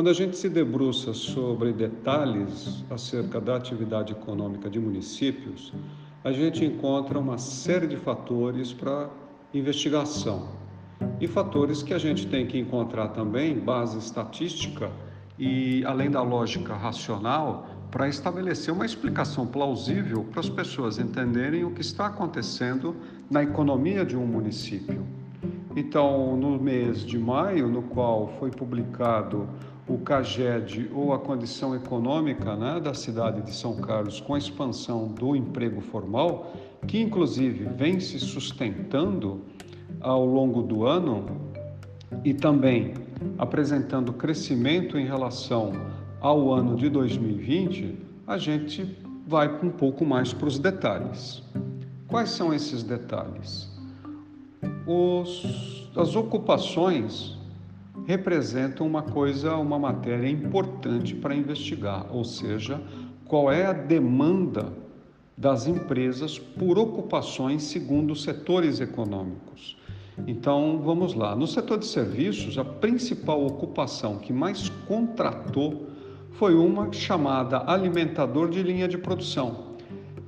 Quando a gente se debruça sobre detalhes acerca da atividade econômica de municípios, a gente encontra uma série de fatores para investigação e fatores que a gente tem que encontrar também base estatística e além da lógica racional para estabelecer uma explicação plausível para as pessoas entenderem o que está acontecendo na economia de um município. Então, no mês de maio, no qual foi publicado o CAGED ou a condição econômica né, da cidade de São Carlos com a expansão do emprego formal, que inclusive vem se sustentando ao longo do ano e também apresentando crescimento em relação ao ano de 2020, a gente vai um pouco mais para os detalhes. Quais são esses detalhes? Os, as ocupações representam uma coisa, uma matéria importante para investigar, ou seja, qual é a demanda das empresas por ocupações segundo os setores econômicos. Então, vamos lá. No setor de serviços, a principal ocupação que mais contratou foi uma chamada alimentador de linha de produção,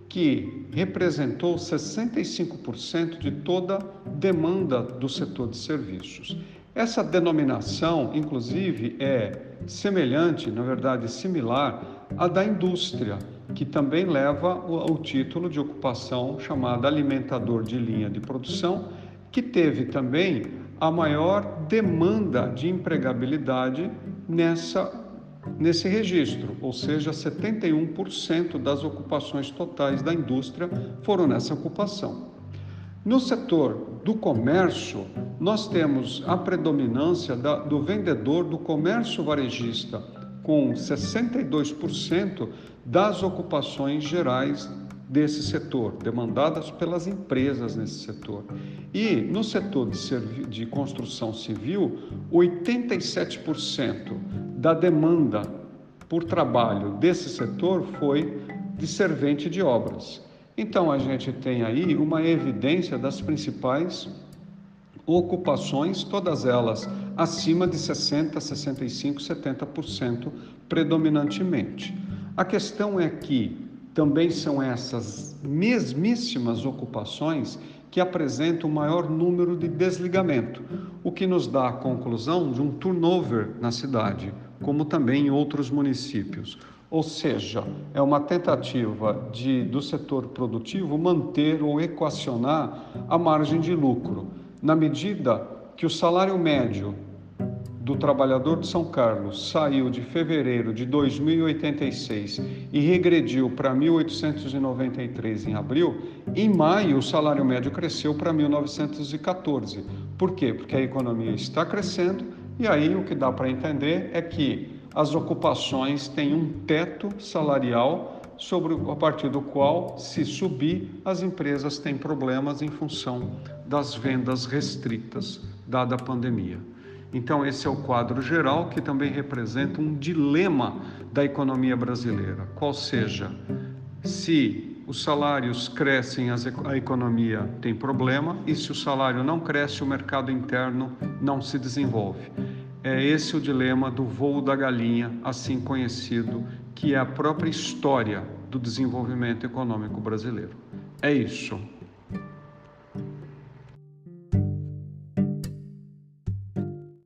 que representou 65% de toda demanda do setor de serviços. Essa denominação, inclusive, é semelhante, na verdade, similar à da indústria, que também leva o, título de ocupação chamada alimentador de linha de produção, que teve também a maior demanda de empregabilidade nessa nesse registro, ou seja, 71% das ocupações totais da indústria foram nessa ocupação. No setor do comércio, nós temos a predominância da, do vendedor do comércio varejista, com 62% das ocupações gerais desse setor, demandadas pelas empresas nesse setor. E no setor de, de construção civil, 87% da demanda por trabalho desse setor foi de servente de obras. Então a gente tem aí uma evidência das principais ocupações, todas elas acima de 60, 65, 70% predominantemente. A questão é que também são essas mesmíssimas ocupações que apresentam o maior número de desligamento, o que nos dá a conclusão de um turnover na cidade, como também em outros municípios. Ou seja, é uma tentativa de, do setor produtivo manter ou equacionar a margem de lucro, na medida que o salário médio do trabalhador de São Carlos saiu de fevereiro de 2086 e regrediu para 1893 em abril, em maio o salário médio cresceu para 1914. Por quê? Porque a economia está crescendo e aí o que dá para entender é que as ocupações têm um teto salarial sobre a partir do qual, se subir, as empresas têm problemas em função das vendas restritas dada a pandemia. Então esse é o quadro geral que também representa um dilema da economia brasileira, qual seja, se os salários crescem, a economia tem problema, e se o salário não cresce, o mercado interno não se desenvolve. É esse o dilema do voo da galinha, assim conhecido, que é a própria história do desenvolvimento econômico brasileiro. É isso.